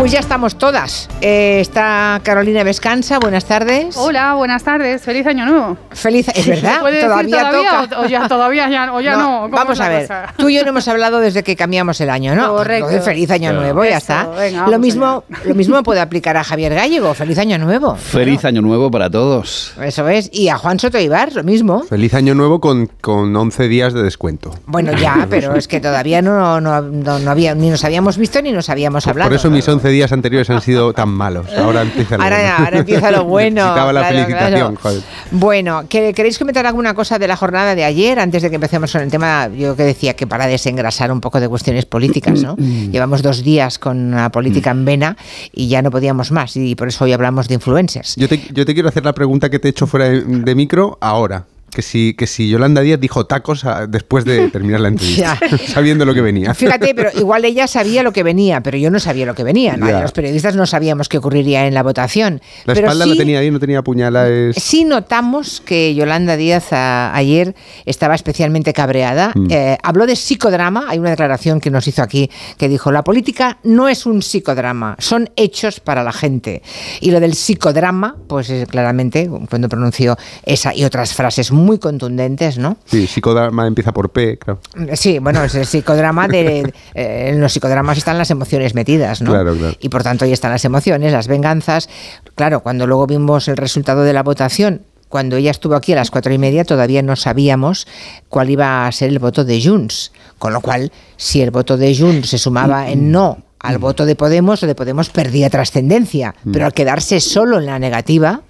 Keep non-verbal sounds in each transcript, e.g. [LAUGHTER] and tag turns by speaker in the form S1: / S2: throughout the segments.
S1: Pues ya estamos todas. Eh, está Carolina Vescanza, buenas tardes.
S2: Hola, buenas tardes. Feliz año nuevo.
S1: Feliz, es verdad,
S2: ¿Puede
S1: todavía,
S2: decir todavía
S1: toca.
S2: O, o ya, todavía ya, o ya no. ¿Cómo
S1: vamos a ver,
S2: cosa?
S1: tú y yo no hemos hablado desde que cambiamos el año, ¿no?
S2: Correcto.
S1: Entonces, feliz año
S3: Claro.
S1: nuevo, ya
S2: Eso,
S1: está.
S2: venga,
S1: lo mismo, lo mismo puede aplicar a Javier Gallego, feliz año nuevo.
S3: Feliz año nuevo para todos.
S1: Eso es, y a Juan Soto Ibar, lo mismo.
S4: Feliz año nuevo con, con 11 días de descuento.
S1: Bueno, ya, pero es que todavía no, no, no, no había, ni nos habíamos visto ni nos habíamos hablado.
S4: Por eso mis 11 días anteriores han sido tan malos. Ahora empieza lo
S1: Ahora,
S4: bueno.
S1: ahora empieza lo [LAUGHS] bueno.
S4: Necesitaba la
S1: claro,
S4: felicitación,
S1: claro.
S4: joder.
S1: Bueno, ¿que- ¿queréis comentar alguna cosa de la jornada de ayer antes de que empecemos con el tema? Yo que decía que para desengrasar un poco de cuestiones políticas, ¿no? [CLEARS THROAT] Llevamos dos días con la política en vena y ya no podíamos más y por eso hoy hablamos de influencers.
S4: Yo te, yo te quiero hacer la pregunta que te he hecho fuera de, de micro ahora. Que si, que si Yolanda Díaz dijo tacos a- después de terminar la [LAUGHS] entrevista, sabiendo lo que venía.
S1: Fíjate, pero igual ella sabía lo que venía, pero yo no sabía lo que venía. ¿no? Los periodistas no sabíamos qué ocurriría en la votación.
S4: La
S1: pero
S4: espalda
S1: sí-
S4: la tenía ahí, no tenía puñalas.
S1: Sí notamos que Yolanda Díaz a- ayer estaba especialmente cabreada.
S4: Mm.
S1: Eh, habló de psicodrama. Hay una declaración que nos hizo aquí que dijo, la política no es un psicodrama, son hechos para la gente. Y lo del psicodrama, pues claramente, cuando pronunció esa y otras frases muy contundentes, ¿no?
S4: Sí, psicodrama empieza por P, claro.
S1: Sí, bueno, es el psicodrama de... [LAUGHS] eh, en los psicodramas están las emociones metidas, ¿no?
S4: Claro, claro.
S1: Y por tanto ahí están las emociones, las venganzas. Claro, cuando luego vimos el resultado de la votación, cuando ella estuvo aquí a las cuatro y media, todavía no sabíamos cuál iba a ser el voto de Junts. Con lo cual, si el voto de Junts se sumaba en no al voto de Podemos, o de Podemos perdía trascendencia. Pero al quedarse solo en la negativa,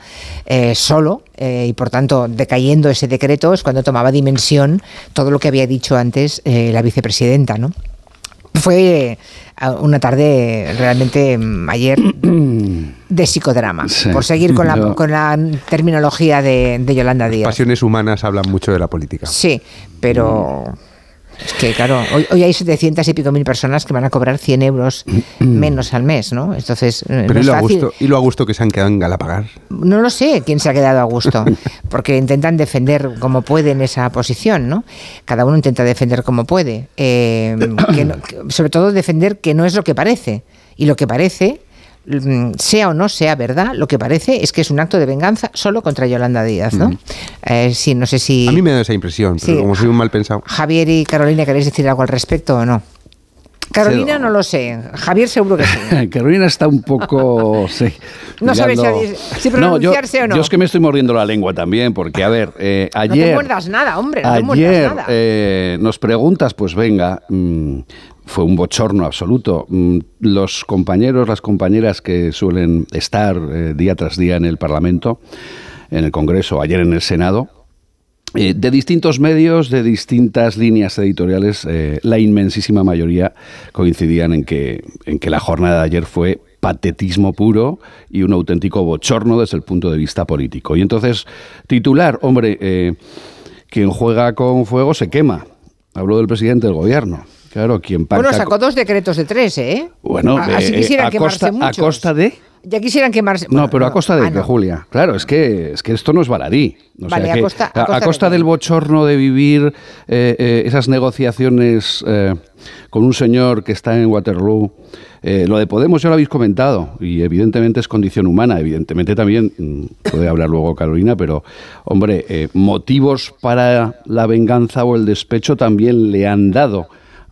S1: eh, solo, eh, y por tanto decayendo ese decreto, es cuando tomaba dimensión todo lo que había dicho antes eh, la vicepresidenta, ¿no? Fue una tarde realmente mm, ayer [CLEARS THROAT] de psicodrama,
S3: Sí.
S1: por seguir con la,
S3: Yo-
S1: con la terminología de, de Yolanda Díaz.
S4: Pasiones humanas hablan mucho de la política.
S1: Sí, pero es que claro, hoy, hoy hay 700 y pico mil personas que van a cobrar 100 euros menos al mes, ¿no? Entonces, eh,
S4: Pero
S1: no
S4: y
S1: es
S4: lo, a
S1: fácil.
S4: gusto, y lo a gusto que se han quedado en Galapagar.
S1: No lo sé quién se ha quedado a gusto, [LAUGHS] porque intentan defender como pueden esa posición, ¿no? Cada uno intenta defender como puede. Eh, que no- que- sobre todo defender que no es lo que parece. Y lo que parece, sea o no sea verdad, lo que parece es que es un acto de venganza solo contra Yolanda Díaz, ¿no? Eh, sí, no sé si...
S4: A mí me da esa impresión, pero
S1: Sí.
S4: como soy un mal pensado.
S1: Javier y Carolina, ¿queréis decir algo al respecto o no? Carolina no lo sé, Javier seguro que sí. [LAUGHS]
S3: Carolina está un poco. [LAUGHS] Sí,
S1: No sabe si pronunciarse
S3: yo,
S1: o no.
S3: Yo es que me estoy mordiendo la lengua también, porque, a ver, eh,
S1: No te
S3: ayer.
S1: muerdas nada, hombre, no te muerdas
S3: ayer
S1: nada.
S3: eh, nos preguntas, pues venga, mm, fue un bochorno absoluto. Mm, los compañeros, las compañeras que suelen estar eh, día tras día en el Parlamento, en el Congreso, ayer en el Senado, eh, de distintos medios, de distintas líneas editoriales, eh, la inmensísima mayoría coincidían en que, en que la jornada de ayer fue patetismo puro y un auténtico bochorno desde el punto de vista político. Y entonces, titular, hombre, quien juega con fuego se quema. Habló del presidente del gobierno. Claro, quien pacta...
S1: Bueno, sacó dos decretos de tres, ¿eh?
S3: Bueno,
S1: A- así
S3: eh,
S1: quisieran
S3: a
S1: quemarse
S3: costa- a costa de-
S1: Ya quisieran quemarse.
S3: No,
S1: bueno,
S3: pero a costa de
S1: ah, no.
S3: Julia. Claro, es que, es que esto no es baladí. O
S1: Vale,
S3: sea
S1: a
S3: que
S1: costa- a costa de
S3: del bochorno de vivir eh, eh, esas negociaciones eh, con un señor que está en Waterloo. eh, lo de Podemos ya lo habéis comentado y evidentemente es condición humana. Evidentemente también, mm, puede hablar luego Carolina, pero hombre, eh, motivos para la venganza o el despecho también le han dado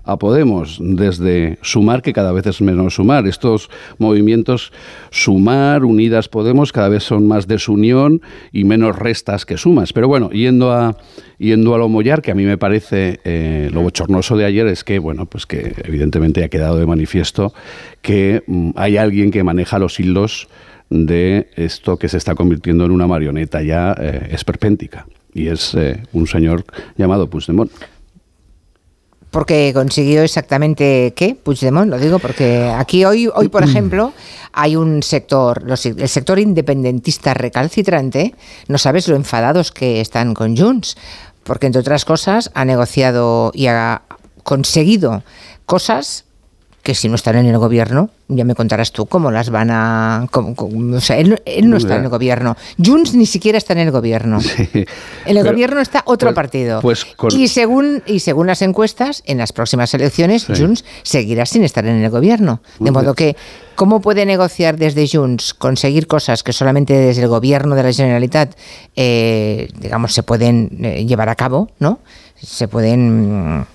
S3: a Podemos desde Sumar, que cada vez es menos Sumar. Estos movimientos Sumar, Unidas Podemos, cada vez son más desunión y menos restas que sumas. Pero bueno, yendo a, yendo a lo mollar, que a mí me parece eh, lo bochornoso de ayer es que, bueno, pues que evidentemente ha quedado de manifiesto que mm, hay alguien que maneja los hilos de esto que se está convirtiendo en una marioneta ya eh, esperpéntica. Y es eh, un señor llamado Puigdemont.
S1: Porque consiguió exactamente qué, Puigdemont, lo digo porque aquí hoy, hoy por ejemplo, hay un sector, los- el sector independentista recalcitrante, no sabes lo enfadados que están con Junts, porque entre otras cosas ha negociado y ha conseguido cosas que si no están en el gobierno, ya me contarás tú cómo las van a... cómo- cómo- o sea, él, no- él no está en el gobierno. Junts ni siquiera está en el gobierno. [LAUGHS] En el
S3: Pero-
S1: gobierno está otro
S3: pues-
S1: partido.
S3: pues con-
S1: y, según, y según las encuestas, en las próximas elecciones,
S3: Sí.
S1: Junts seguirá sin estar en el gobierno. De modo que, ¿cómo puede negociar desde Junts conseguir cosas que solamente desde el gobierno de la Generalitat, eh, digamos, se pueden eh, llevar a cabo, ¿no? Se pueden mm,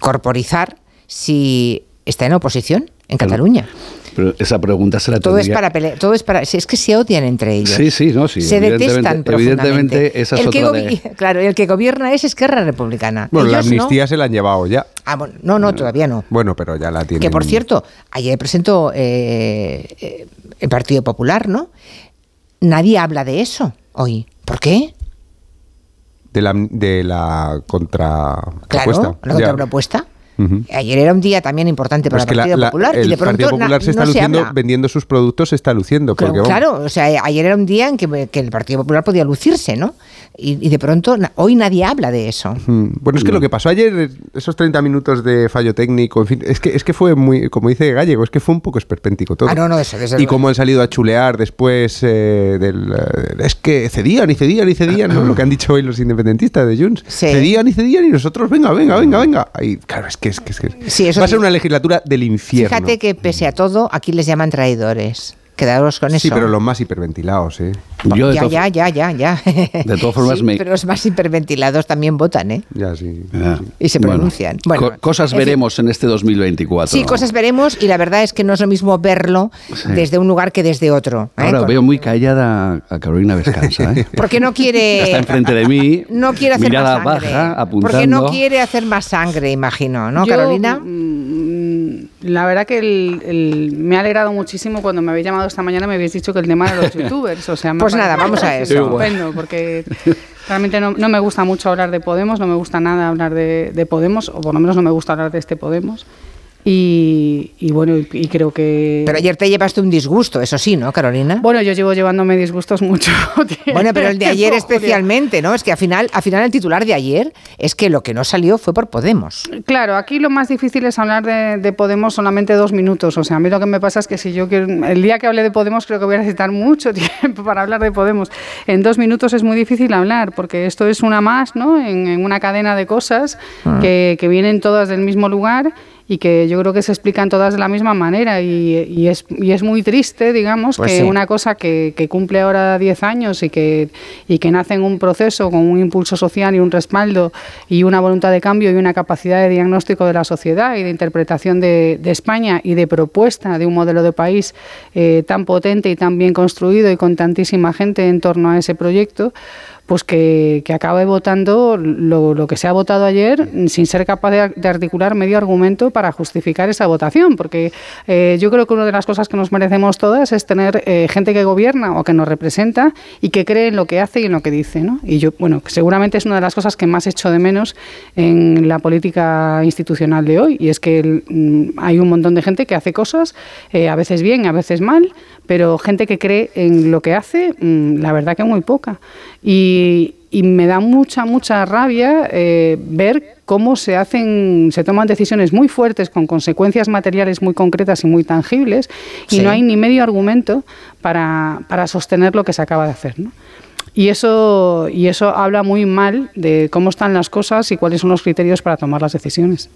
S1: corporizar si está en oposición en Cataluña.
S3: Pero esa pregunta se la
S1: Todo es para pelear, todo es para, si es que se odian entre ellos.
S3: Sí, sí, no, sí,
S1: Se
S3: evidentemente-
S1: detestan profundamente.
S3: evidentemente esa es
S1: el que
S3: otra
S1: gobi-
S3: de- [LAUGHS]
S1: Claro, el que gobierna es Esquerra Republicana.
S4: Bueno, la
S1: Ellos no.
S4: amnistía se la han llevado ya.
S1: Ah, bueno, no, no, todavía no.
S4: Bueno, pero ya la tienen.
S1: Que por cierto, ayer presentó eh, eh, el Partido Popular, ¿no? Nadie habla de eso hoy. ¿Por qué?
S4: De la, de la contra
S1: Claro,
S4: propuesta.
S1: la
S4: Ya. Ujú.
S1: Ayer era un día también importante
S4: Pero
S1: para
S4: es que
S1: el
S4: la-
S1: Partido
S4: la-
S1: Popular y
S4: el
S1: de pronto
S4: Partido Popular se está
S1: no
S4: luciendo,
S1: habla.
S4: vendiendo sus productos, se está luciendo. Porque,
S1: Claro, claro, o sea, ayer era un día en que, que el Partido Popular podía lucirse, ¿no? Y, y de pronto, hoy nadie habla de eso.
S4: Mm, Bueno, es que lo que pasó ayer, esos 30 minutos de fallo técnico, en fin, es que, es que fue muy, como dice Gallego, es que fue un poco esperpéntico todo.
S1: Ah, no, no, eso, desde
S4: Y cómo han salido a chulear después eh, del... eh, es que cedían y cedían y cedían, ¿no? Lo que han dicho hoy los independentistas de Junts.
S1: Sí.
S4: Cedían y cedían y nosotros, venga, venga, venga, venga. Ahí, claro, es que, es que, es que
S1: Sí, eso
S4: va a ser una legislatura del infierno.
S1: Fíjate que pese a todo, aquí les llaman traidores. Quedaros con eso.
S4: Sí, pero los más hiperventilados, ¿eh?
S3: Yo
S1: ya, ya, ya, ya, ya.
S3: De todas formas,
S1: Sí,
S3: me-
S1: Pero los más hiperventilados también votan, ¿eh?
S4: Ya, sí.
S3: Ah,
S1: Y se pronuncian. Bueno,
S3: Co- cosas
S1: en fin.
S3: veremos en este 2024.
S1: Sí, cosas veremos y la verdad es que no es lo mismo verlo desde un lugar que desde otro. ¿eh?
S3: Ahora
S1: Con-
S3: veo muy callada a Carolina Vescanza. ¿eh? [LAUGHS]
S1: Porque no quiere... [LAUGHS]
S3: Está enfrente de mí.
S1: No quiere hacer
S3: mirada
S1: más sangre.
S3: baja, apuntando.
S1: Porque no quiere hacer más sangre, imagino, ¿no,
S2: Yo,
S1: Carolina?
S2: mm, La verdad que el- el- me ha alegrado muchísimo cuando me habéis llamado esta mañana me habéis dicho que el tema de los [LAUGHS] youtubers. O sea,
S1: Pues nada, vamos a eso.
S2: Estupendo, porque [LAUGHS] realmente no, no me gusta mucho hablar de Podemos, no me gusta nada hablar de, de Podemos, o por lo menos no me gusta hablar de este Podemos. Y, y bueno, y, y creo que...
S1: Pero ayer te llevaste un disgusto, eso sí, ¿no, Carolina?
S2: Bueno, yo llevo llevándome disgustos mucho. [LAUGHS]
S1: Bueno, pero el de ayer especialmente, ¿no? Es que al final, al final el titular de ayer es que lo que no salió fue por Podemos.
S2: Claro, aquí lo más difícil es hablar de, de Podemos solamente dos minutos. O sea, a mí lo que me pasa es que si yo quiero. El día que hable de Podemos, creo que voy a necesitar mucho [LAUGHS] tiempo para hablar de Podemos. En dos minutos es muy difícil hablar, porque esto es una más, ¿no? En, en una cadena de cosas que, que vienen todas del mismo lugar y que yo creo que se explican todas de la misma manera. Y, y es, y es muy triste, digamos,
S1: Pues
S2: que
S1: sí.
S2: una cosa que, que cumple ahora 10 años y que, y que nace en un proceso con un impulso social y un respaldo y una voluntad de cambio y una capacidad de diagnóstico de la sociedad y de interpretación de, de España y de propuesta de un modelo de país eh, tan potente y tan bien construido y con tantísima gente en torno a ese proyecto, pues que, que acabe votando lo, lo que se ha votado ayer sin ser capaz de, de articular medio argumento para justificar esa votación, porque eh, yo creo que una de las cosas que nos merecemos todas es tener eh, gente que gobierna o que nos representa y que cree en lo que hace y en lo que dice, ¿no? Y yo, bueno, seguramente es una de las cosas que más echo de menos en la política institucional de hoy, y es que el, mm, hay un montón de gente que hace cosas, eh, a veces bien, a veces mal, pero gente que cree en lo que hace, mm, la verdad que muy poca. Y, y me da mucha, mucha rabia eh, ver cómo se hacen, se toman decisiones muy fuertes con consecuencias materiales muy concretas y muy tangibles y
S1: Sí.
S2: no hay ni medio argumento para, para sostener lo que se acaba de hacer. ¿no? Y eso, y eso habla muy mal de cómo están las cosas y cuáles son los criterios para tomar las decisiones.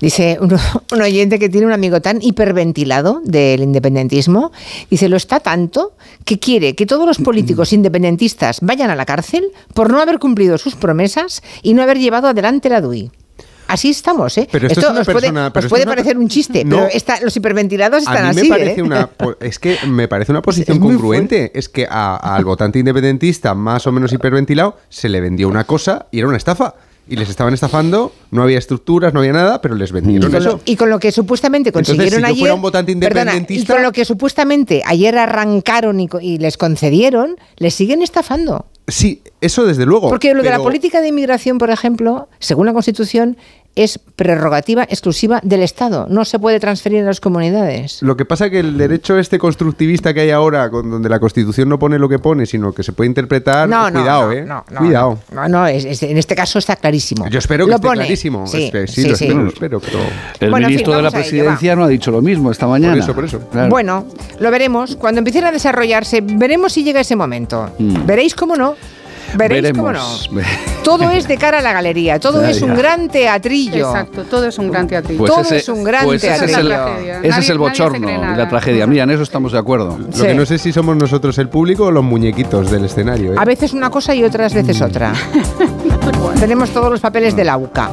S1: Dice un, [LAUGHS] un oyente que tiene un amigo tan hiperventilado del independentismo, dice, lo está tanto que quiere que todos los políticos independentistas vayan a la cárcel por no haber cumplido sus promesas y no haber llevado adelante la DUI. Así estamos, ¿eh?
S4: Pero esto es
S1: puede,
S4: pero
S1: os
S4: esto
S1: puede
S4: una-
S1: parecer un chiste,
S4: No.
S1: pero esta- los hiperventilados están
S4: a mí
S1: así,
S4: parece
S1: ¿eh?
S4: una es que me parece una posición
S1: Es
S4: congruente es que a- al votante independentista más o menos hiperventilado se le vendió una cosa y era una estafa y les estaban estafando no había estructuras no había nada pero les
S1: Y
S4: vendieron
S1: con,
S4: eso
S1: lo, y con lo que supuestamente
S4: Entonces,
S1: consiguieron
S4: si yo
S1: ayer.
S4: fuera un votante
S1: perdona,
S4: independentista-
S1: y con lo que supuestamente ayer arrancaron y, y les concedieron, les siguen estafando.
S4: sí eso desde luego
S1: Porque lo de la política de inmigración, por ejemplo, según la Constitución, es prerrogativa exclusiva del Estado, no se puede transferir a las comunidades.
S4: Lo que pasa que el derecho este constructivista que hay ahora, con, donde la Constitución no pone lo que pone, sino que se puede interpretar,
S1: No, no,
S4: cuidado,
S1: no,
S4: ¿eh?
S1: no, no,
S4: cuidado.
S1: No, no, es- es- en este caso está clarísimo.
S4: Yo espero que
S1: Lo
S4: esté
S1: pone.
S4: clarísimo.
S1: Sí,
S4: Es que sí,
S1: sí,
S4: lo
S1: sí.
S4: espero, lo espero, pero...
S3: El
S1: Bueno, en fin,
S3: ministro de la
S1: ello,
S3: presidencia no ha dicho lo mismo esta mañana.
S4: eso, por eso.
S3: Claro.
S1: Bueno, lo veremos. Cuando empiecen a desarrollarse, veremos si llega ese momento.
S3: Mm.
S1: Veréis cómo no. Veréis cómo no.
S3: Veremos.
S1: Todo [LAUGHS] es de cara a la galería, todo
S3: Ya,
S1: es un
S3: ya.
S1: gran teatrillo.
S2: Exacto, todo es un gran teatrillo.
S3: Pues
S1: Todo
S3: ese-
S1: es un gran
S3: pues ese es
S1: teatrillo.
S3: el,
S2: Esa es la tragedia.
S3: ese es
S2: Nadie-
S3: el bochorno y la tragedia. Mira, en eso estamos de acuerdo.
S4: Lo que no sé si somos nosotros el público o los muñequitos del escenario. ¿eh?
S1: A veces una cosa y otras veces otra. [LAUGHS] Tenemos todos los papeles de la UCA.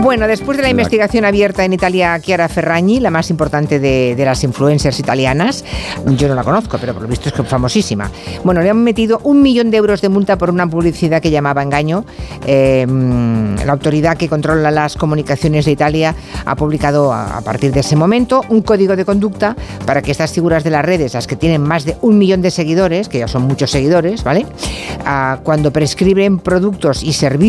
S1: Bueno, después de la investigación abierta en Italia, Chiara Ferragni, la más importante de, de las influencers italianas, yo no la conozco, pero por lo visto es que es famosísima. Bueno, le han metido un millón de euros de multa por una publicidad que llamaba engaño. Eh, la autoridad que controla las comunicaciones de Italia ha publicado a, a partir de ese momento un código de conducta para que estas figuras de las redes, las que tienen más de un millón de seguidores, que ya son muchos seguidores, ¿vale? Ah, cuando prescriben productos y servicios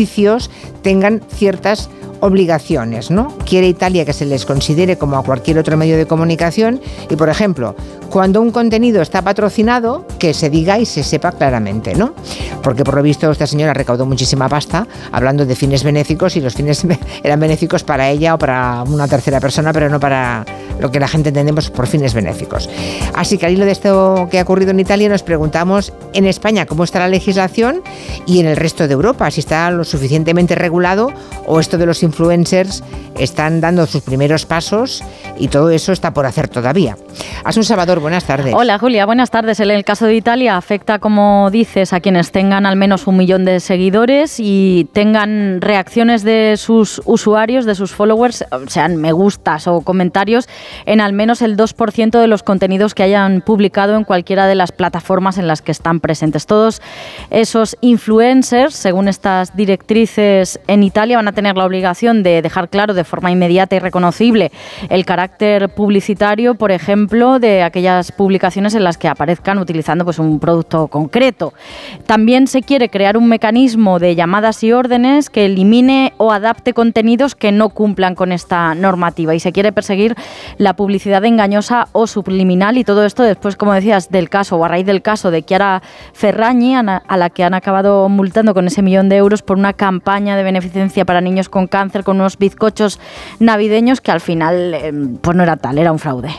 S1: tengan ciertas obligaciones, ¿no? Quiere Italia que se les considere como a cualquier otro medio de comunicación y, por ejemplo, cuando un contenido está patrocinado, que se diga y se sepa claramente, ¿no? Porque por lo visto esta señora recaudó muchísima pasta hablando de fines benéficos y los fines [LAUGHS] eran benéficos para ella o para una tercera persona, pero no para lo que la gente entendemos por fines benéficos. Así que al hilo de esto que ha ocurrido en Italia nos preguntamos en España cómo está la legislación y en el resto de Europa, si está lo suficientemente regulado o esto de los influencers están dando sus primeros pasos y todo eso está por hacer todavía. Asun Salvador, buenas tardes.
S5: Hola Julia, buenas tardes. En el caso de Italia afecta, como dices, a quienes tengan al menos un millón de seguidores y tengan reacciones de sus usuarios, de sus followers, sean me gustas o comentarios, en al menos el 2% de los contenidos que hayan publicado en cualquiera de las plataformas en las que están presentes. Todos esos influencers, según estas directrices en Italia, van a tener la obligación de dejar claro de forma inmediata y reconocible el carácter publicitario, por ejemplo, de aquellas publicaciones en las que aparezcan utilizando pues, un producto concreto. También se quiere crear un mecanismo de llamadas y órdenes que elimine o adapte contenidos que no cumplan con esta normativa y se quiere perseguir la publicidad engañosa o subliminal y todo esto después, como decías, del caso o a raíz del caso de Chiara Ferragni, a la que han acabado multando con ese millón de euros por una campaña de beneficencia para niños con cáncer con unos bizcochos navideños que al final eh, pues no era tal, era un fraude.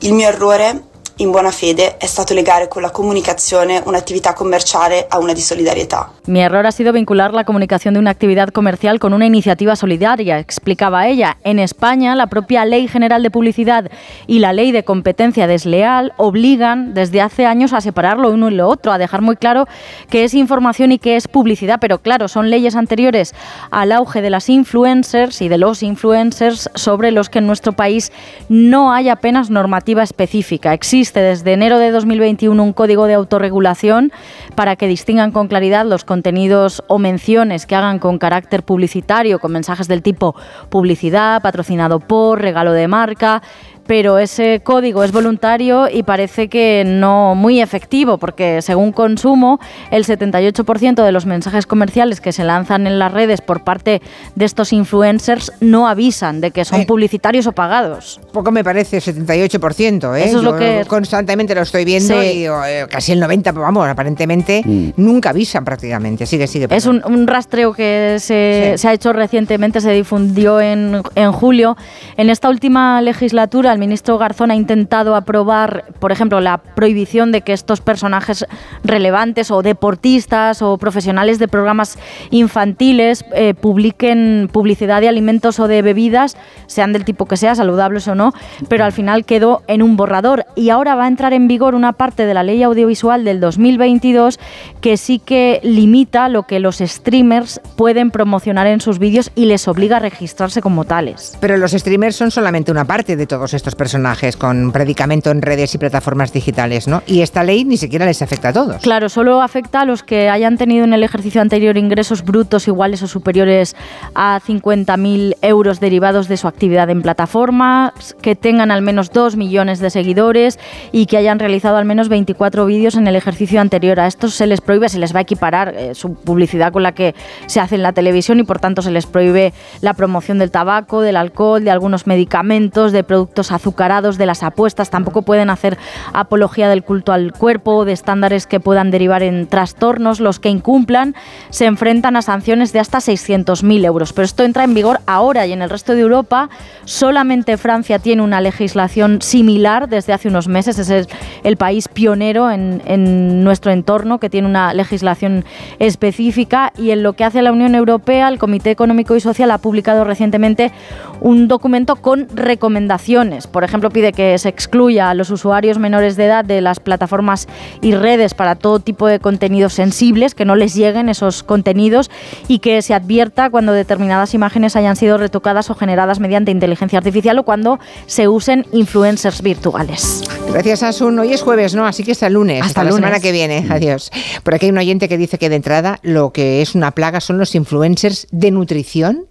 S6: Il mio errore, in buona fede, è stato legare con la comunicazione un'attività commerciale a una di solidarietà.
S5: Mi error ha sido vincular la comunicación de una actividad comercial con una iniciativa solidaria, explicaba ella. En España, la propia Ley General de Publicidad y la Ley de Competencia Desleal obligan desde hace años a separar lo uno y lo otro, a dejar muy claro que es información y que es publicidad, pero claro, son leyes anteriores al auge de las influencers y de los influencers sobre los que en nuestro país no hay apenas normativa específica. Existe desde enero de 2021 un código de autorregulación para que distingan con claridad los contenidos o menciones que hagan con carácter publicitario, con mensajes del tipo publicidad, patrocinado por, regalo de marca, pero ese código es voluntario y parece que no muy efectivo, porque según Consumo, el 78% de los mensajes comerciales que se lanzan en las redes por parte de estos influencers no avisan de que son
S1: Eh.
S5: publicitarios o pagados.
S1: Poco me parece, 78%, ¿eh?
S5: Eso es lo
S1: Yo
S5: que-
S1: constantemente lo estoy viendo
S5: Sí.
S1: y eh, casi el 90%, pero vamos, aparentemente nunca avisan prácticamente. Sigue, sigue.
S5: Es un, un rastreo que se,
S1: Sí.
S5: se ha hecho recientemente, se difundió en, en julio. En esta última legislatura, el ministro Garzón ha intentado aprobar, por ejemplo, la prohibición de que estos personajes relevantes o deportistas o profesionales de programas infantiles eh, publiquen publicidad de alimentos o de bebidas, sean del tipo que sea, saludables o no, pero al final quedó en un borrador. Y ahora va a entrar en vigor una parte de la ley audiovisual del 2022 que sí que limita lo que los streamers pueden promocionar en sus vídeos y les obliga a registrarse como tales.
S1: Pero los streamers son solamente una parte de todos estos personajes con predicamento en redes y plataformas digitales, ¿no? Y esta ley ni siquiera les afecta a todos.
S5: Claro, solo afecta a los que hayan tenido en el ejercicio anterior ingresos brutos iguales o superiores a 50.000 euros derivados de su actividad en plataformas, que tengan al menos 2 millones de seguidores y que hayan realizado al menos 24 vídeos en el ejercicio anterior. A estos se les prohíbe, se les va a equiparar eh, su publicidad con la que se hace en la televisión y por tanto se les prohíbe la promoción del tabaco, del alcohol, de algunos medicamentos, de productos azucarados, de las apuestas. Tampoco pueden hacer apología del culto al cuerpo o de estándares que puedan derivar en trastornos. Los que incumplan se enfrentan a sanciones de hasta 600.000 euros. Pero esto entra en vigor ahora y en el resto de Europa solamente Francia tiene una legislación similar desde hace unos meses. Es el, país pionero en, en nuestro entorno que tiene una legislación específica y en lo que hace la Unión Europea, el Comité Económico y Social ha publicado recientemente un documento con recomendaciones. Por ejemplo, pide que se excluya a los usuarios menores de edad de las plataformas y redes para todo tipo de contenidos sensibles, que no les lleguen esos contenidos y que se advierta cuando determinadas imágenes hayan sido retocadas o generadas mediante inteligencia artificial o cuando se usen influencers virtuales.
S1: Gracias, Asun. Hoy es jueves, ¿no? Así que hasta el lunes.
S5: Hasta
S1: Hasta, la
S5: lunes.
S1: semana que viene. Adiós. Por aquí hay un oyente que dice que de entrada lo que es una plaga son los influencers de nutrición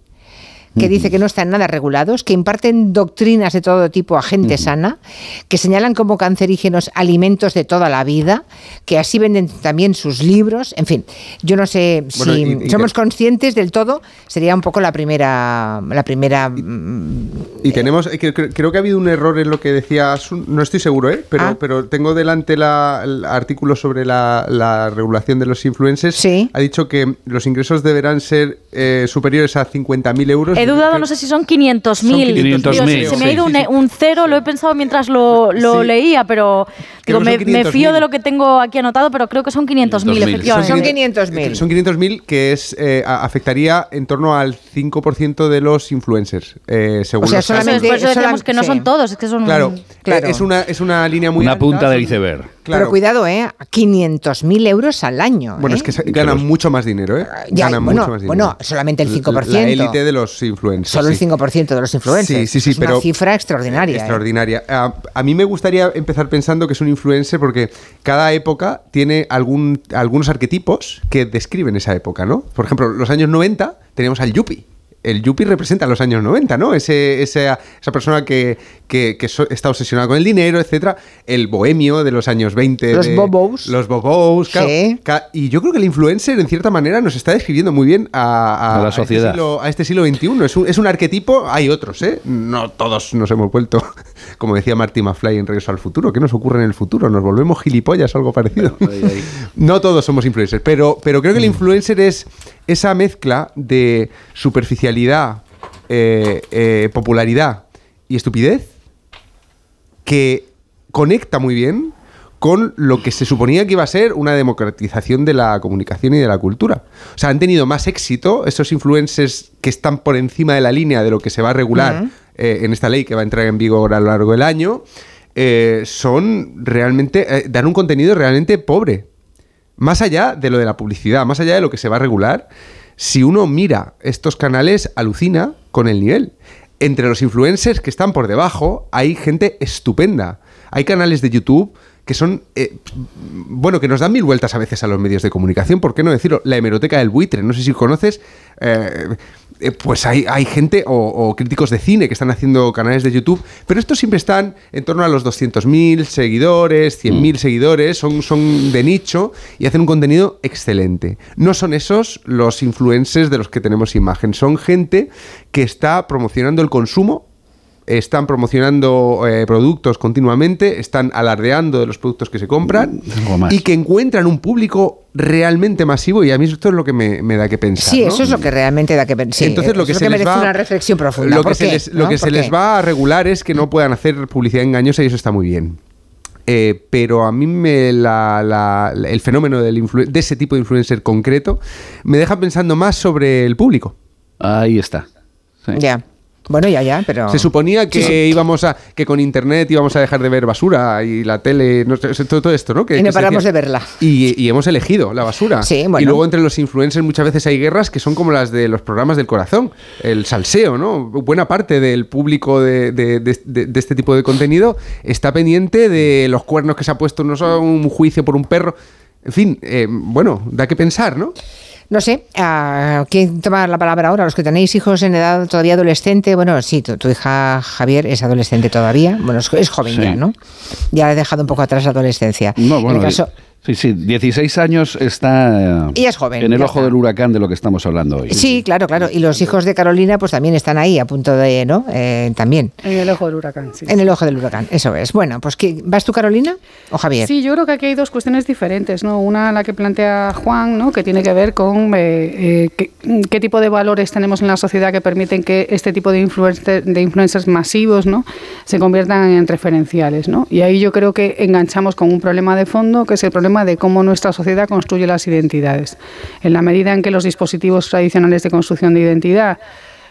S1: que dice que no están nada regulados, que imparten doctrinas de todo tipo a gente sana, que señalan como cancerígenos alimentos de toda la vida, que así venden también sus libros, en fin, yo no sé
S4: Bueno,
S1: si
S4: y- y
S1: somos
S4: que-
S1: conscientes del todo, sería un poco la primera la primera mm,
S4: Y tenemos, eh, que- creo que ha habido un error en lo que decía Asun, no estoy seguro, ¿eh? pero,
S1: Ah.
S4: pero tengo delante la, el artículo sobre la, la regulación de los influencers.
S1: Sí.
S4: Ha dicho que los ingresos deberán ser eh, superiores a 50.000 euros.
S5: He dudado, no sé si son 500.000.
S3: 500.000,
S5: Dios, Se me ha ido
S4: sí,
S5: un,
S4: sí.
S5: un cero, lo he pensado mientras lo, lo
S4: Sí.
S5: leía, pero digo, me, me
S4: 500.000.
S5: fío de lo que tengo aquí anotado, pero creo que son 500.000,
S3: 500.000.
S5: efectivamente.
S1: Son 500.000.
S4: Son 500.000 que es eh, afectaría en torno al 5% de los influencers, eh, según
S1: O sea,
S4: los
S1: solamente-
S5: por eso decíamos que no
S1: sí.
S5: son todos, es que son...
S4: Claro,
S1: Claro.
S4: eh, es, una, es una línea muy
S3: Una
S4: alta,
S3: punta del
S4: son-
S3: iceberg.
S4: Claro.
S1: Pero cuidado, ¿eh? 500.000 euros al año.
S4: Bueno,
S1: ¿eh?
S4: es que se- ganan mucho más dinero, ¿eh?
S1: Ya,
S4: ganan
S1: bueno,
S4: mucho más dinero.
S1: bueno, solamente el 5%.
S4: La élite de los influencers.
S1: Solo el
S4: sí.
S1: 5% de los influencers.
S4: Sí, sí, sí,
S1: es
S4: pero
S1: una cifra extraordinaria. ¿eh?
S4: Extraordinaria. A, a mí me gustaría empezar pensando que es un influencer porque cada época tiene algún, algunos arquetipos que describen esa época, ¿no? Por ejemplo, los años 90 teníamos al yuppie. El yuppie representa los años 90, ¿no? Ese, ese- esa persona que, que- que so- está obsesionada con el dinero, etcétera. El bohemio de los años 20.
S1: Los
S4: de-
S1: bobos.
S4: Los bobos, claro.
S1: Sí.
S4: Y yo creo que el influencer, en cierta manera, nos está describiendo muy bien a,
S3: A la
S4: este
S3: sociedad.
S4: siglo- a este siglo XXI. Es un, es un arquetipo, hay otros, ¿eh? No todos nos hemos vuelto, [LAUGHS] como decía Marty McFly en Regreso al Futuro. ¿Qué nos ocurre en el futuro? ¿Nos volvemos gilipollas o algo parecido? [LAUGHS] no todos somos influencers, pero, pero creo que el influencer es esa mezcla de superficialidad, eh, eh, popularidad y estupidez que conecta muy bien con lo que se suponía que iba a ser una democratización de la comunicación y de la cultura. O sea, han tenido más éxito esos influencers que están por encima de la línea de lo que se va a regular eh, en esta ley que va a entrar en vigor a lo largo del año. eh, son realmente, eh, dan un contenido realmente pobre. Más allá de lo de la publicidad, más allá de lo que se va a regular, si uno mira estos canales, alucina con el nivel. Entre los influencers que están por debajo, hay gente estupenda. Hay canales de YouTube que son, eh, bueno, que nos dan mil vueltas a veces a los medios de comunicación, ¿por qué no decirlo? La hemeroteca del buitre, no sé si conoces, eh, eh, pues hay, hay gente o, o críticos de cine que están haciendo canales de YouTube, pero estos siempre están en torno a los 200.000 seguidores, 100.000 seguidores, son, son de nicho y hacen un contenido excelente. No son esos los influencers de los que tenemos imagen, son gente que está promocionando el consumo están promocionando eh, productos continuamente, están alardeando de los productos que se compran
S3: más.
S4: y que encuentran un público realmente masivo y a mí esto es lo que me, me da que pensar.
S1: Sí,
S4: ¿no?
S1: eso es lo que realmente da que pensar.
S4: Entonces lo que se
S1: que
S4: les va
S1: una reflexión profunda.
S4: Lo que
S1: ¿Por
S4: se
S1: qué?
S4: les, lo
S1: ¿No?
S4: que se
S1: ¿Por
S4: les
S1: qué?
S4: va a regular es que no puedan hacer publicidad engañosa y eso está muy bien. Eh, pero a mí me la- la- la- el fenómeno del de ese tipo de influencer concreto me deja pensando más sobre el público.
S3: Ahí está. Sí.
S1: Ya. Bueno, ya, ya, pero...
S4: Se suponía que íbamos a que con internet íbamos a dejar de ver basura y la tele, no sé, todo, todo esto, ¿no? Que,
S1: Y no paramos de verla.
S4: Y, y hemos elegido la basura.
S1: Sí, bueno.
S4: Y luego entre los influencers muchas veces hay guerras que son como las de los programas del corazón, el salseo, ¿no? Buena parte del público de, de- de- de- de este tipo de contenido está pendiente de los cuernos que se ha puesto, no solo un juicio por un perro. En fin, eh, bueno, da que pensar, ¿no?
S1: No sé, ¿a ¿quién toma la palabra ahora? Los que tenéis hijos en edad todavía adolescente, bueno, sí, tu, tu hija Javier es adolescente todavía, bueno, es, es joven
S3: Sí.
S1: ya, ¿no? Ya ha dejado un poco atrás la adolescencia.
S3: No,
S1: en
S3: bueno,
S1: el caso,
S3: sí, sí, 16 años está
S1: Ella es joven,
S3: en el ojo
S1: está.
S3: del huracán de lo que estamos hablando hoy.
S1: Sí, claro, claro. Y los hijos de Carolina, pues también están ahí, a punto de, ¿no? Eh, también.
S2: En el ojo del huracán, sí.
S1: En el ojo del huracán, eso es. Bueno, pues ¿qué- ¿vas tú, Carolina? ¿O Javier?
S2: Sí, yo creo que aquí hay dos cuestiones diferentes, ¿no? Una la que plantea Juan, ¿no? Que tiene que ver con eh, eh, qué, qué tipo de valores tenemos en la sociedad que permiten que este tipo de, influencer- de influencers masivos, ¿no? Se conviertan en referenciales, ¿no? Y ahí yo creo que enganchamos con un problema de fondo, que es el problema de cómo nuestra sociedad construye las identidades. En la medida en que los dispositivos tradicionales de construcción de identidad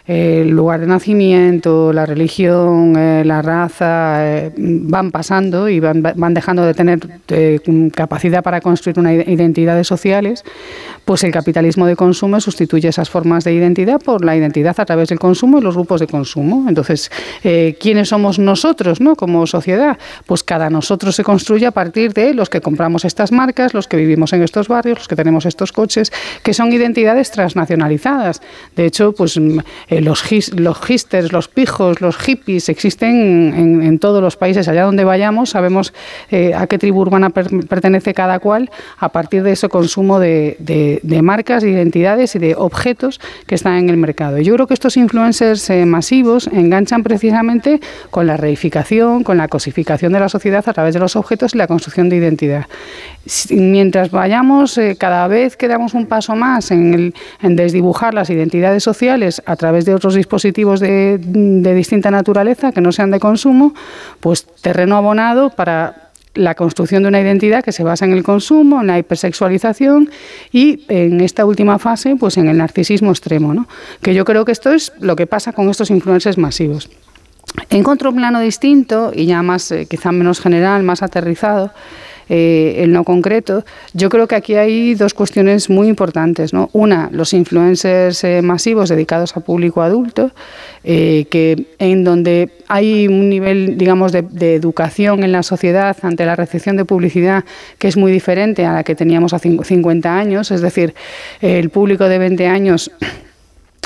S2: el lugar de nacimiento, la religión, eh, la raza, eh, van pasando y van, van dejando de tener eh, capacidad para construir unas identidades sociales, pues el capitalismo de consumo sustituye esas formas de identidad por la identidad a través del consumo y los grupos de consumo. Entonces, ¿quiénes somos nosotros ¿no? como sociedad? Pues cada nosotros se construye a partir de los que compramos estas marcas, los que vivimos en estos barrios, los que tenemos estos coches, que son identidades transnacionalizadas. De hecho, pues los, his- los hipsters, los pijos, los hippies existen en, todos los países. Allá donde vayamos sabemos eh, a qué tribu urbana per- pertenece cada cual a partir de ese consumo de marcas, de identidades y de objetos que están en el mercado. Yo creo que estos influencers eh, masivos enganchan precisamente con la reificación, con la cosificación de la sociedad a través de los objetos y la construcción de identidad. Mientras vayamos, eh, cada vez que damos un paso más en, desdibujar las identidades sociales a través de otros dispositivos de, distinta naturaleza que no sean de consumo, pues terreno abonado para la construcción de una identidad que se basa en el consumo, en la hipersexualización y en esta última fase, pues en el narcisismo extremo, ¿no? Que yo creo que esto es lo que pasa con estos influencers masivos. En otro plano distinto y ya más, eh, quizá menos general, más aterrizado, eh, el no concreto, yo creo que aquí hay dos cuestiones muy importantes. ¿no? Una, los influencers eh, masivos dedicados a público adulto, eh, que en donde hay un nivel, digamos, de, de educación en la sociedad ante la recepción de publicidad que es muy diferente a la que teníamos hace cincu- 50 años. Es decir, el público de 20 años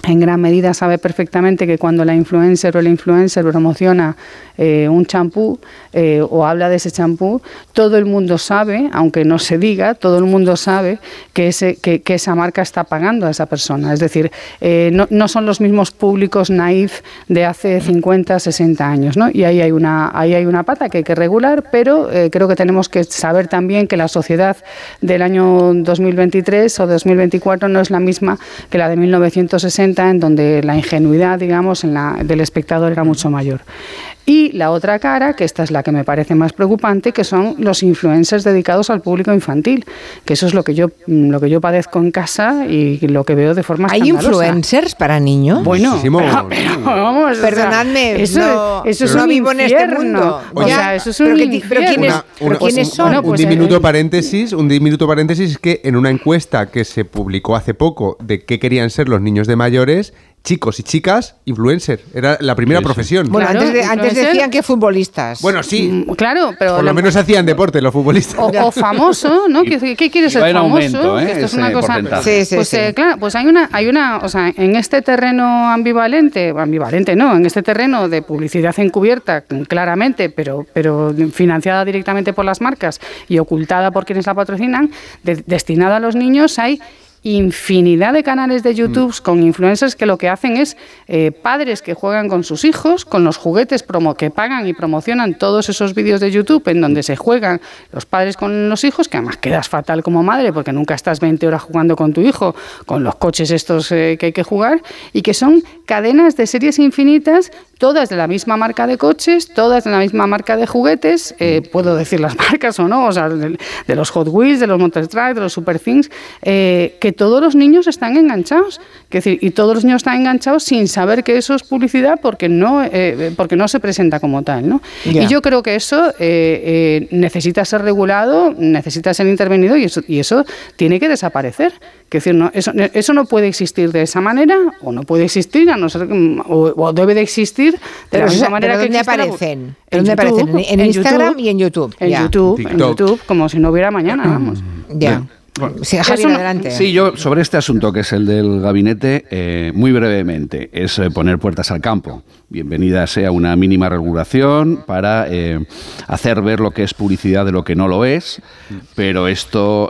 S2: en gran medida sabe perfectamente que cuando la influencer o el influencer promociona eh, un champú eh, o habla de ese champú, todo el mundo sabe, aunque no se diga, todo el mundo sabe que, ese, que, que esa marca está pagando a esa persona. Es decir, eh, no, no son los mismos públicos naif de hace 50, 60 años. ¿no? Y ahí hay, una, ahí hay una pata que hay que regular, pero eh, creo que tenemos que saber también que la sociedad del año 2023 o 2024 no es la misma que la de 1960 en donde la ingenuidad, digamos, en la, del espectador era mucho mayor. Y la otra cara, que esta es la que me parece más preocupante, que son los influencers dedicados al público infantil, que eso es lo que yo mm, lo que yo padezco en casa y lo que veo de forma
S1: ¿Hay
S2: escandalosa.
S1: influencers para niños?
S2: Bueno, pero, pero vamos, o sea,
S1: Perdonadme,
S2: eso,
S1: no,
S2: eso es
S1: no
S2: un
S1: vivo en este mundo.
S2: O sea, eso es un
S1: pero. ¿quiénes- pero ¿quiénes son?
S2: Bueno,
S4: un
S2: pues,
S4: diminuto
S2: eh,
S4: paréntesis, un diminuto paréntesis es que en una encuesta que se publicó hace poco de qué querían ser los niños de mayores, chicos y chicas, influencer, era la primera
S3: Sí, sí.
S4: profesión.
S1: Bueno,
S2: Claro,
S1: antes, de- antes decían que futbolistas.
S4: Bueno, sí,
S2: Mm, Claro, pero
S4: por lo
S2: la-
S4: menos hacían deporte los futbolistas.
S2: o, o [LAUGHS] famoso, ¿no? ¿Qué, qué quieres ser famoso?
S3: aumento, ¿eh?
S2: Que esto es una cosa.
S1: Sí, sí,
S2: pues
S1: sí.
S2: eh, claro, pues hay una, hay una, o sea, en este terreno ambivalente, ambivalente no, en este terreno de publicidad encubierta, claramente, pero, pero financiada directamente por las marcas y ocultada por quienes la patrocinan, de- destinada a los niños, hay infinidad de canales de YouTube con influencers que lo que hacen es eh, padres que juegan con sus hijos, con los juguetes promo que pagan y promocionan todos esos vídeos de YouTube en donde se juegan los padres con los hijos, que además quedas fatal como madre porque nunca estás 20 horas jugando con tu hijo, con los coches estos eh, que hay que jugar, y que son cadenas de series infinitas todas de la misma marca de coches, todas de la misma marca de juguetes, eh, puedo decir las [LAUGHS] marcas o no, o sea, de, los Hot Wheels, de los Truck, de los Super Things, eh, que todos los niños están enganchados. decir, y todos los niños están enganchados sin saber que eso es publicidad porque no, eh, porque no se presenta como tal. ¿no? Y yo creo que eso necesita ser regulado, necesita ser intervenido y eso, y eso tiene que desaparecer. decir, no, eso, eso no puede existir de esa manera o no puede existir, a no ser, o debe de existir de la misma manera
S1: ¿dónde aparecen? ¿Dónde aparecen? En, Instagram y en YouTube.
S2: En YouTube, en YouTube, como si no hubiera mañana, vamos.
S1: Ya. Sí, adelante.
S3: Sí, yo sobre este asunto que es el del gabinete, eh, muy brevemente, es eh, poner puertas al campo. Bienvenida sea una mínima regulación para eh, hacer ver lo que es publicidad de lo que no lo es, pero esto,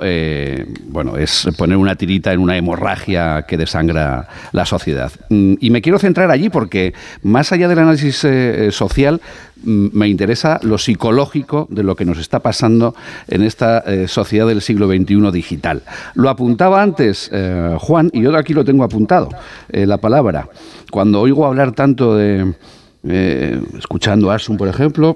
S3: bueno, es poner una tirita en una hemorragia que desangra la sociedad. Mm, y me quiero centrar allí porque, más allá del análisis social, me interesa lo psicológico de lo que nos está pasando en esta eh, sociedad del siglo XXI digital. Lo apuntaba antes eh, Juan y yo aquí lo tengo apuntado, eh, la palabra. Cuando oigo hablar tanto de, escuchando a Asun, por ejemplo,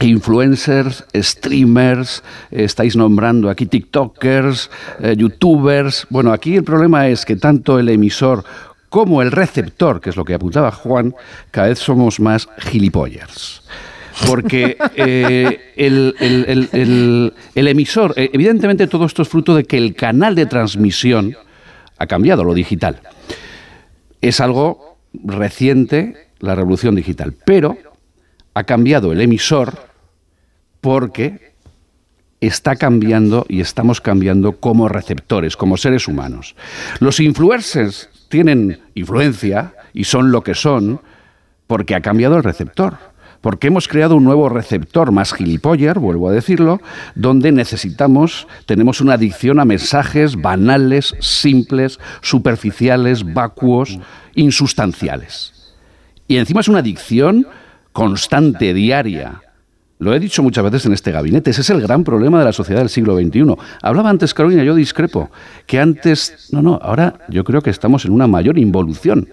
S3: influencers, streamers, estáis nombrando aquí TikTokers, youtubers. Bueno, aquí el problema es que tanto el emisor como el receptor, que es lo que apuntaba Juan, cada vez somos más gilipollas. Porque [LAUGHS] eh, el, emisor, eh, evidentemente todo esto es fruto de que el canal de transmisión ha cambiado, lo digital. Es algo reciente, la revolución digital, pero ha cambiado el emisor porque está cambiando y estamos cambiando como receptores, como seres humanos. Los influencers tienen influencia y son lo que son porque ha cambiado el receptor. Porque hemos creado un nuevo receptor más gilipollas, vuelvo a decirlo, donde necesitamos, tenemos una adicción a mensajes banales, simples, superficiales, vacuos, insustanciales. Y encima es una adicción constante, diaria, lo he dicho muchas veces en este gabinete, ese es el gran problema de la sociedad del siglo XXI. Hablaba antes Carolina, yo discrepo, que antes, no, no, ahora yo creo que estamos en una mayor involución.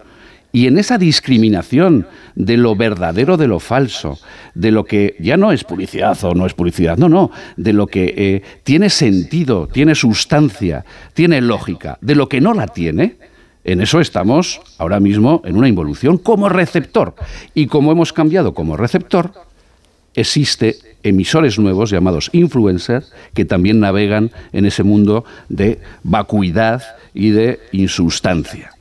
S3: Y en esa discriminación de lo verdadero de lo falso, de lo que ya no es publicidad o no es publicidad, no, no, de lo que eh, tiene sentido, tiene sustancia, tiene lógica, de lo que no la tiene, en eso estamos ahora mismo en una involución como receptor. Y como hemos cambiado como receptor, existe emisores nuevos llamados influencers que también navegan en ese mundo de vacuidad y de insustancia.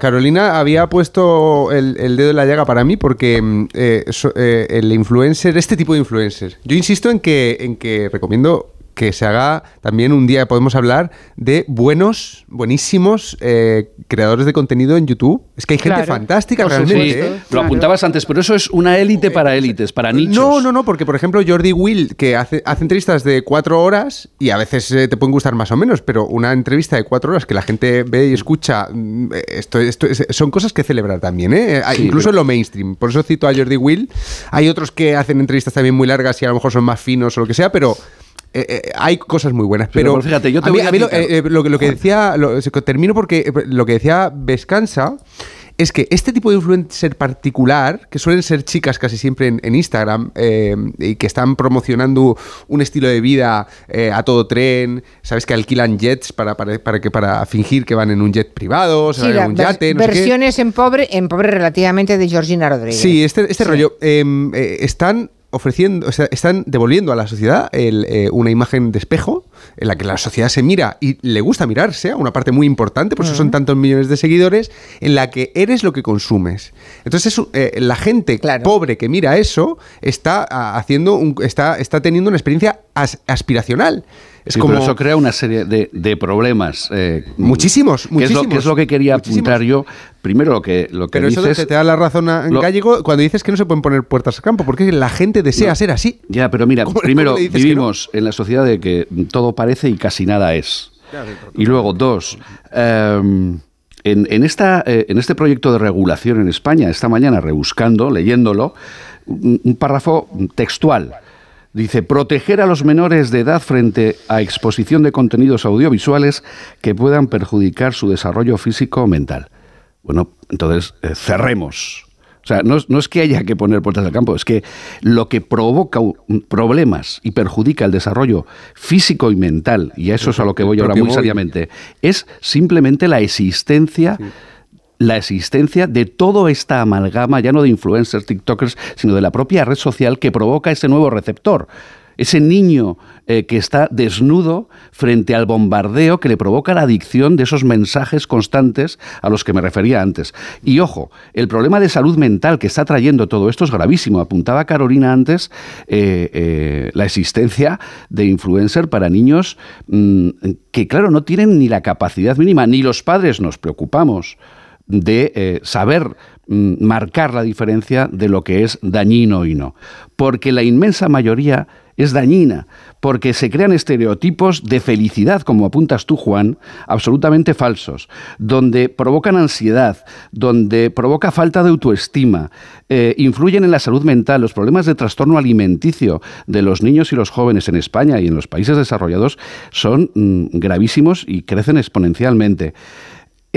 S4: Carolina había puesto el, dedo en la llaga para mí porque mm, eh, eh, el influencer, este tipo de influencer, yo insisto en que, en que recomiendo que se haga también un día, podemos hablar de buenos, buenísimos eh, creadores de contenido en YouTube. Es que hay gente fantástica realmente.
S3: ¿eh? Lo apuntabas antes, pero eso es una élite para élites, para nichos.
S4: No, no, no, porque por ejemplo Jordi Will, que hace, hace entrevistas de cuatro horas y a veces eh, te pueden gustar más o menos, pero una entrevista de cuatro horas que la gente ve y escucha, mm, esto, esto son cosas que celebrar también, ¿eh? incluso en lo mainstream. Por eso cito a Jordi Will. Hay otros que hacen entrevistas también muy largas y a lo mejor son más finos o lo que sea, pero eh, eh, hay cosas muy buenas. Pero,
S3: fíjate, yo te voy a,
S4: lo, eh, lo, que decía, termino porque lo que decía Vescansa es que este tipo de influencer particular, que suelen ser chicas casi siempre en, Instagram y que están promocionando un estilo de vida a todo tren, sabes que alquilan jets para, para, que, para fingir que van en un jet privado, sí, en un yate.
S1: versiones en pobre, en pobre relativamente de Georgina Rodríguez.
S4: Sí, este, este rollo. Em, están ofreciendo, o sea, están devolviendo a la sociedad eh, una imagen de espejo en la que la sociedad se mira y le gusta mirarse, a una parte muy importante, por eso son tantos millones de seguidores, en la que eres lo que consumes. Entonces eh, la gente pobre que mira eso está ah, haciendo un, está, está teniendo una experiencia aspiracional.
S3: Es como... eso crea una serie de, problemas.
S4: Eh, muchísimos, muchísimos.
S3: Que es, lo, que quería apuntar yo. Primero lo que, lo que
S4: Pero eso te, da la razón en gallego cuando dices que no se pueden poner puertas al campo, porque la gente desea ser así.
S3: Ya, pero mira, primero vivimos en la sociedad de que todo parece y casi nada es. Y luego, dos, em, en, esta, eh, en este proyecto de regulación en España, esta mañana rebuscando, leyéndolo, un párrafo textual Dice, proteger a los menores de edad frente a exposición de contenidos audiovisuales que puedan perjudicar su desarrollo físico o mental. Bueno, entonces eh, cerremos. O sea, no, no, es que haya que poner puertas al campo, es que lo que provoca problemas y perjudica el desarrollo físico y mental, y a eso es a lo que voy ahora muy seriamente, es simplemente la existencia la existencia de toda esta amalgama, ya no de influencers, TikTokers, sino de la propia red social que provoca ese nuevo receptor. Ese niño eh, que está desnudo frente al bombardeo que le provoca la adicción de esos mensajes constantes a los que me refería antes. Y ojo, el problema de salud mental que está trayendo todo esto es gravísimo. Apuntaba Carolina antes eh, eh, la existencia de influencer para niños mm, que, claro, no tienen ni la capacidad mínima, ni los padres nos preocupamos de eh, saber mm, marcar la diferencia de lo que es dañino y no. Porque la inmensa mayoría es dañina, porque se crean estereotipos de felicidad, como apuntas tú, Juan, absolutamente falsos, donde provocan ansiedad, donde provoca falta de autoestima, eh, influyen en la salud mental, los problemas de trastorno alimenticio de los niños y los jóvenes en España y en los países desarrollados son mm, gravísimos y crecen exponencialmente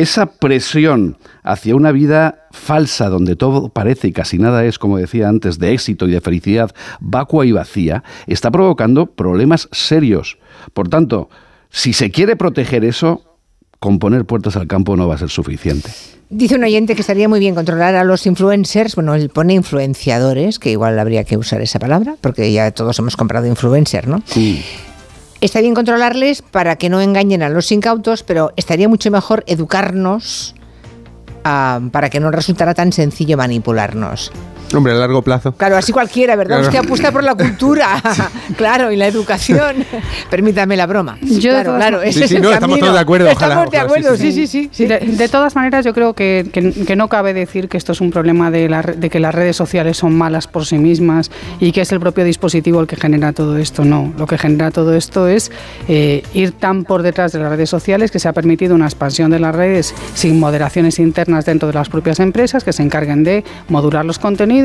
S3: esa presión hacia una vida falsa donde todo parece y casi nada es, como decía antes, de éxito y de felicidad vacua y vacía, está provocando problemas serios. Por tanto, si se quiere proteger eso, con poner puertas al campo no va a ser suficiente.
S1: Dice un oyente que estaría muy bien controlar a los influencers, bueno, él pone influenciadores, que igual habría que usar esa palabra, porque ya todos hemos comprado influencer, ¿no? Sí. Está bien controlarles para que no engañen a los incautos, pero estaría mucho mejor educarnos ah, para que no resultara tan sencillo manipularnos.
S4: Hombre, a largo plazo.
S1: Claro, así cualquiera, ¿verdad? Usted apuesta por la cultura, [LAUGHS] claro, y la educación. Permítame la broma.
S2: Yo
S1: claro, claro,
S4: sí, sí, no, estamos todos de acuerdo.
S1: Estamos de acuerdo, sí, sí, sí.
S2: De, todas maneras, yo creo que, que, no cabe decir que esto es un problema de, la, de que las redes sociales son malas por sí mismas y que es el propio dispositivo el que genera todo esto. No, lo que genera todo esto es eh, ir tan por detrás de las redes sociales que se ha permitido una expansión de las redes sin moderaciones internas dentro de las propias empresas que se encarguen de modular los contenidos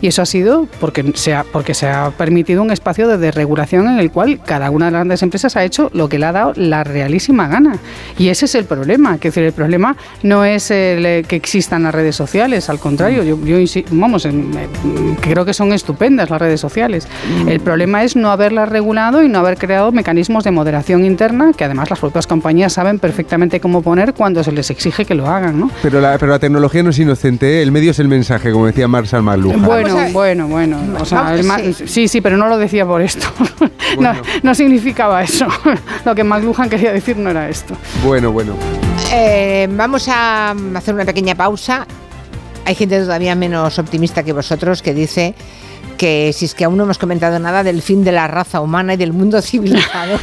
S2: y eso ha sido porque se ha, porque se ha permitido un espacio de desregulación en el cual cada una de las grandes empresas ha hecho lo que le ha dado la realísima gana. Y ese es el problema. Que decir, el problema no es el, eh, que existan las redes sociales, al contrario, yo, yo vamos, creo que son estupendas las redes sociales. Mm. El problema es no haberlas regulado y no haber creado mecanismos de moderación interna que además las propias compañías saben perfectamente cómo poner cuando se les exige que lo hagan. ¿no?
S4: Pero, la, pero la tecnología no es inocente, ¿eh? el medio es el mensaje, como decía Marx
S2: bueno, bueno, bueno. sí. sí. pero no lo decía por esto. [LAUGHS] no, significaba eso. [LAUGHS] lo que McLuhan quería decir no era esto.
S4: Bueno, bueno.
S1: Eh, vamos a hacer una pequeña pausa. Hay gente todavía menos optimista que vosotros que dice que si es que aún no hemos comentado nada del fin de la raza humana y del mundo [LAUGHS] civilizado.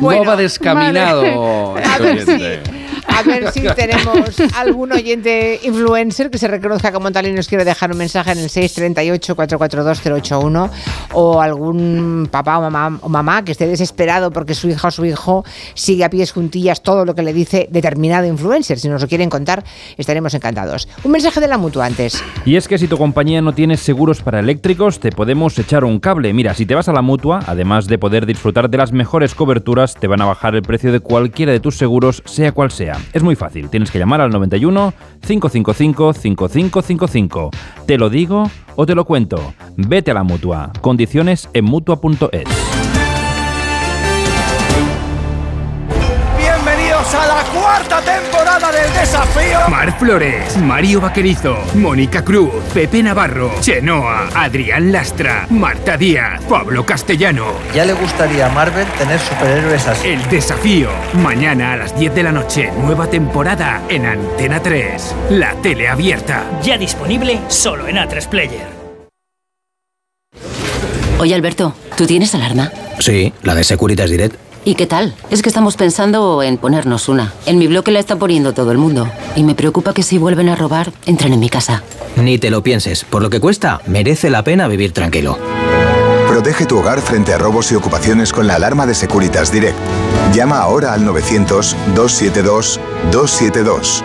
S3: Bueno, no va descaminado.
S1: A ver si [LAUGHS] tenemos algún oyente influencer que se reconozca como tal y nos quiere dejar un mensaje en el 638-442-081 o algún papá o mamá, o mamá que esté desesperado porque su hija o su hijo sigue a pies juntillas todo lo que le dice determinado influencer. Si nos lo quieren contar, estaremos encantados. Un mensaje de la mutua antes.
S7: Y es que si tu compañía no tiene seguros para eléctricos, te podemos echar un cable. Mira, si te vas a la mutua, además de poder disfrutar de las mejores coberturas, te van a bajar el precio de cualquiera de tus seguros, sea cual sea. Es muy fácil, tienes que llamar al 91 555 5555. Te lo digo o te lo cuento. Vete a la mutua. Condiciones en mutua.es.
S8: temporada del desafío.
S9: Mar Flores, Mario Vaquerizo, Mónica Cruz, Pepe Navarro, Chenoa, Adrián Lastra, Marta Díaz, Pablo Castellano.
S10: Ya le gustaría a Marvel tener superhéroes así.
S9: El desafío, mañana a las 10 de la noche, nueva temporada en Antena 3, la tele abierta.
S11: Ya disponible solo en A3 Player.
S12: Oye Alberto, ¿tú tienes alarma?
S13: Sí, la de Securitas Direct.
S12: ¿Y qué tal? Es que estamos pensando en ponernos una. En mi bloque la está poniendo todo el mundo. Y me preocupa que si vuelven a robar, entren en mi casa.
S13: Ni te lo pienses. Por lo que cuesta, merece la pena vivir tranquilo.
S14: Protege tu hogar frente a robos y ocupaciones con la alarma de Securitas Direct. Llama ahora al 900-272-272.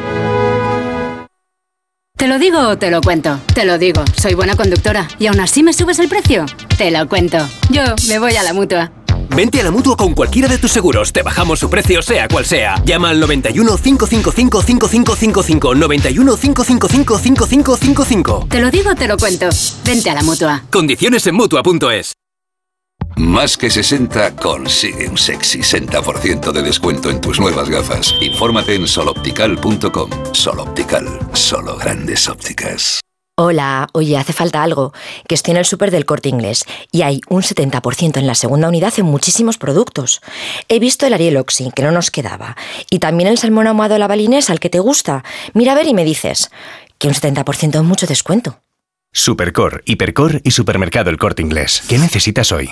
S12: ¿Te lo digo o te lo cuento? Te lo digo, soy buena conductora. ¿Y aún así me subes el precio? Te lo cuento. Yo me voy a la mutua.
S15: Vente a la mutua con cualquiera de tus seguros. Te bajamos su precio, sea cual sea. Llama al 91 555 5555. 91 555 5555.
S16: Te lo digo, te lo cuento. Vente a la mutua.
S15: Condiciones en mutua.es.
S17: Más que 60 consigue un sexy 60% de descuento en tus nuevas gafas. Infórmate en soloptical.com. Soloptical, solo grandes ópticas.
S18: Hola, oye, hace falta algo. Que estoy en el súper del corte inglés y hay un 70% en la segunda unidad en muchísimos productos. He visto el Ariel Oxy, que no nos quedaba, y también el salmón ahumado a la balinesa, al que te gusta. Mira a ver y me dices que un 70% es mucho descuento.
S19: Supercor, Hipercor y Supermercado El Corte Inglés. ¿Qué necesitas hoy?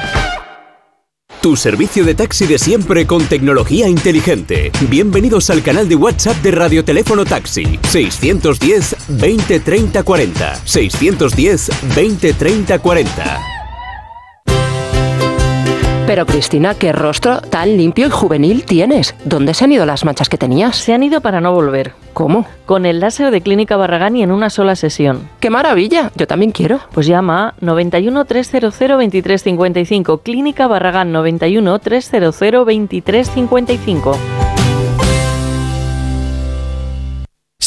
S20: Tu servicio de taxi de siempre con tecnología inteligente. Bienvenidos al canal de WhatsApp de Radioteléfono Taxi. 610 20 30 40. 610 20 30 40.
S21: Pero Cristina, qué rostro tan limpio y juvenil tienes. ¿Dónde se han ido las manchas que tenías?
S5: Se han ido para no volver.
S21: ¿Cómo?
S5: Con el láser de Clínica Barragán y en una sola sesión.
S21: ¡Qué maravilla! Yo también quiero.
S5: Pues llama a 91 300 2355. Clínica Barragán 91 300 2355.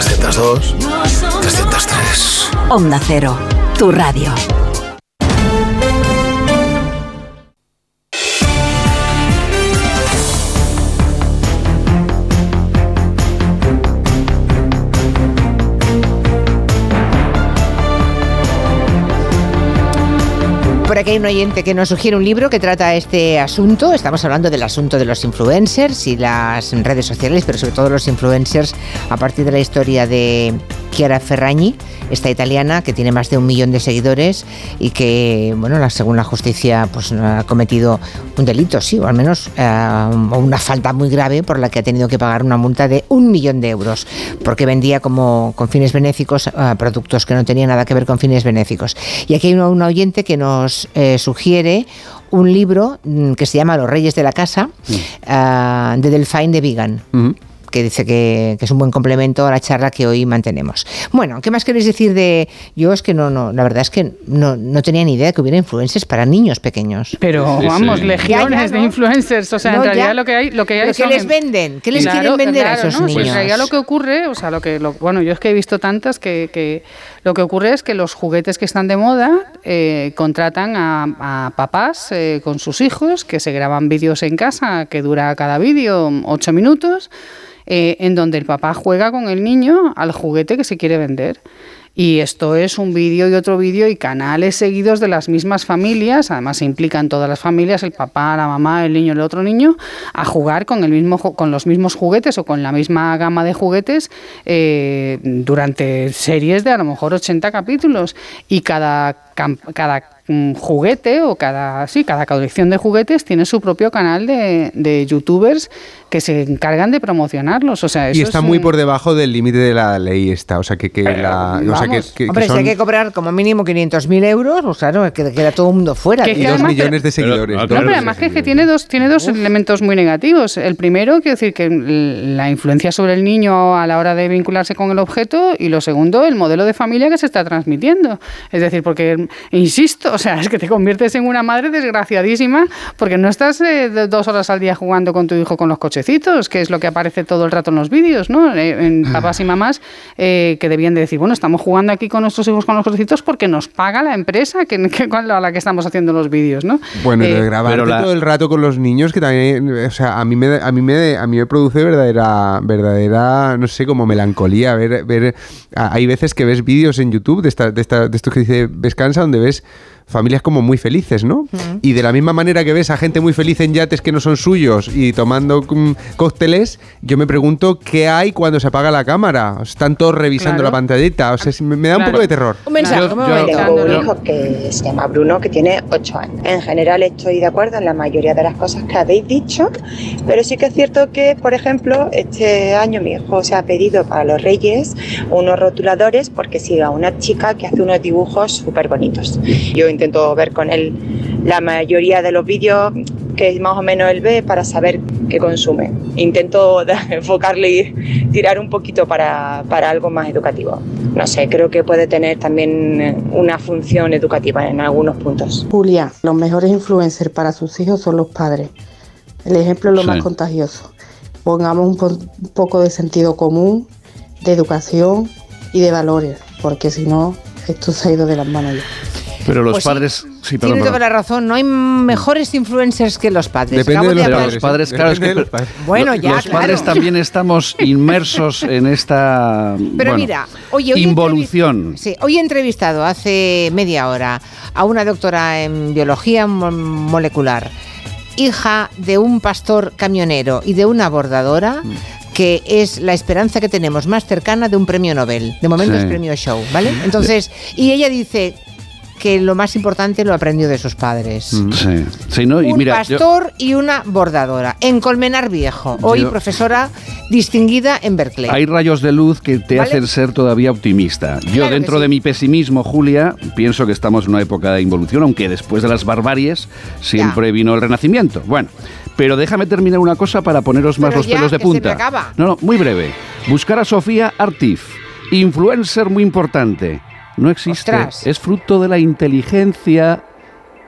S22: 302, 303.
S23: Onda Cero, tu radio.
S1: Hay un oyente que nos sugiere un libro que trata este asunto. Estamos hablando del asunto de los influencers y las redes sociales, pero sobre todo los influencers a partir de la historia de Chiara Ferragni, esta italiana que tiene más de un millón de seguidores y que, bueno, la, según la justicia, pues ha cometido un delito, sí, o al menos eh, una falta muy grave por la que ha tenido que pagar una multa de un millón de euros, porque vendía como con fines benéficos eh, productos que no tenían nada que ver con fines benéficos. Y aquí hay un, oyente que nos eh, sugiere un libro mm, que se llama Los Reyes de la Casa, uh, de Delphine de Vigan que dice que, es un buen complemento a la charla que hoy mantenemos. Bueno, ¿qué más queréis decir de yo? Es que no, no, la verdad es que no, no tenía ni idea de que hubiera influencers para niños pequeños.
S2: Pero vamos, legiones de influencers, o sea, en realidad lo que hay, lo que hay
S1: ¿Qué les venden? ¿Qué les quieren vender a esos niños? Pues
S2: en realidad lo que ocurre, o sea, lo que, bueno, yo es que he visto tantas que, que lo que ocurre es que los juguetes que están de moda eh, contratan a, papás eh, con sus hijos que se graban vídeos en casa que dura cada vídeo ocho minutos eh, en donde el papá juega con el niño al juguete que se quiere vender. Y esto es un vídeo y otro vídeo y canales seguidos de las mismas familias, además se implican todas las familias, el papá, la mamá, el niño, el otro niño, a jugar con, el mismo, con los mismos juguetes o con la misma gama de juguetes eh, durante series de a lo mejor 80 capítulos. Y cada, cada juguete o cada, sí, cada colección de juguetes tiene su propio canal de, de youtubers que se encargan de promocionarlos. O sea,
S3: y está muy por debajo del límite de la ley esta. O sea, que, que la... O sea, que,
S1: Hombre, si hay que cobrar como mínimo 500.000 euros, pues claro, que queda todo el mundo fuera.
S3: y dos millones de seguidores.
S2: Pero, no, pero además que, tiene dos, tiene dos elementos muy negativos. El primero, quiero decir, que la influencia sobre el niño a la hora de vincularse con el objeto y lo segundo, el modelo de familia que se está transmitiendo. Es decir, porque, insisto, o sea, es que te conviertes en una madre desgraciadísima porque no estás eh, dos horas al día jugando con tu hijo con los cochecitos, que es lo que aparece todo el rato en los vídeos, ¿no? Eh, en papás y mamás eh, que debían de decir, bueno, estamos jugando aquí con nuestros hijos con los cochecitos porque nos paga la empresa que, a la que estamos haciendo los vídeos, ¿no?
S3: Bueno, y grabar todo el rato con los niños que también, o sea, a mí me, a mí me, a mí me produce verdadera, verdadera, no sé, como melancolía ver, ver, hay veces que ves vídeos en YouTube de, esta, de, esta, de esto que dice Vescansa donde ves familias como muy felices, ¿no? Y de la misma manera que ves a gente muy feliz en yates que no son suyos y tomando mm, cócteles, yo me pregunto qué hay cuando se apaga la cámara. Están todos revisando la pantallita. O sea, me, da un poco de terror.
S24: Un mensaje, yo, tengo un hijo que se llama Bruno, que tiene 8 años. En general estoy de acuerdo en la mayoría de las cosas que habéis dicho, pero sí que es cierto que, por ejemplo, este año mi hijo se ha pedido para los Reyes unos rotuladores porque sigue a una chica que hace unos dibujos súper bonitos. Yo intento ver con él la mayoría de los vídeos que más o menos él ve para saber qué consume. Intento [LAUGHS] enfocarle y tirar un poquito para, para algo más educativo. No sé, creo que puede tener también una función educativa en algunos puntos.
S25: Julia, los mejores influencers para sus hijos son los padres. El ejemplo es lo más contagioso. Pongamos un, un poco de sentido común, de educación y de valores, porque si no, esto se ha ido de las manos ya.
S3: Pero los pues padres.
S1: Sí, tiene toda la razón. No hay mejores influencers que los padres.
S3: Depende de los, padres. Claro, es que
S1: bueno, ya,
S3: los padres también estamos inmersos en esta. Pero mira, oye, hoy involución.
S1: sí, hoy he entrevistado hace media hora a una doctora en biología molecular, hija de un pastor camionero y de una bordadora. Mm. que es la esperanza que tenemos más cercana de un premio Nobel. De momento es premio Show, ¿vale? Entonces, y ella dice, que lo más importante lo aprendió de sus padres.
S3: Mm. Sí, sí ¿no?
S1: Y un pastor y una bordadora, en Colmenar Viejo, hoy profesora distinguida en Berkeley.
S3: Hay rayos de luz que te hacen ser todavía optimista. Yo dentro de mi pesimismo, Julia, pienso que estamos en una época de involución, aunque después de las barbaries siempre vino el renacimiento. Bueno, pero déjame terminar una cosa para poneros más los pelos de punta. No, no, muy breve. Buscar a Sofía Artif, influencer muy importante no existe. Es fruto de la inteligencia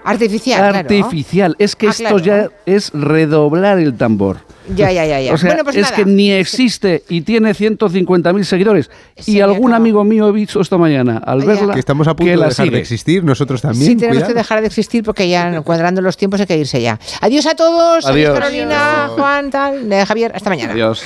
S1: artificial.
S3: Artificial. Es que ah, esto ya es redoblar el tambor.
S1: Ya, ya, ya. ya.
S3: O sea, pues es que ni existe y tiene 150.000 seguidores. y algún amigo mío he visto esta mañana al verla que estamos a punto de dejar de existir, nosotros también.
S1: Sí, tenemos que dejar de existir porque ya [LAUGHS] cuadrando los tiempos hay que irse ya. Adiós a todos. Adiós, Carolina, Juan, tal, Javier. Hasta mañana.
S3: Adiós.